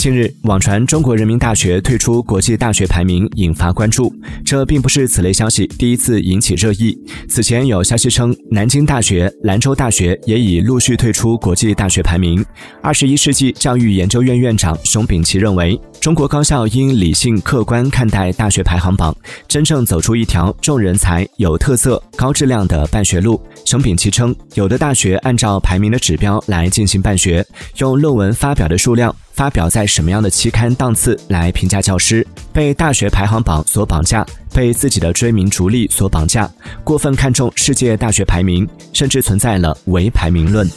近日，网传中国人民大学退出国际大学排名，引发关注。这并不是此类消息第一次引起热议。此前有消息称，南京大学、兰州大学也已陆续退出国际大学排名。二十一世纪教育研究院院长熊丙奇认为，中国高校应理性客观看待大学排行榜，真正走出一条重人才、有特色、高质量的办学路。熊丙奇称，有的大学按照排名的指标来进行办学，用论文发表的数量。发表在什么样的期刊档次来评价教师？被大学排行榜所绑架，被自己的追名逐利所绑架，过分看重世界大学排名，甚至存在了唯排名论。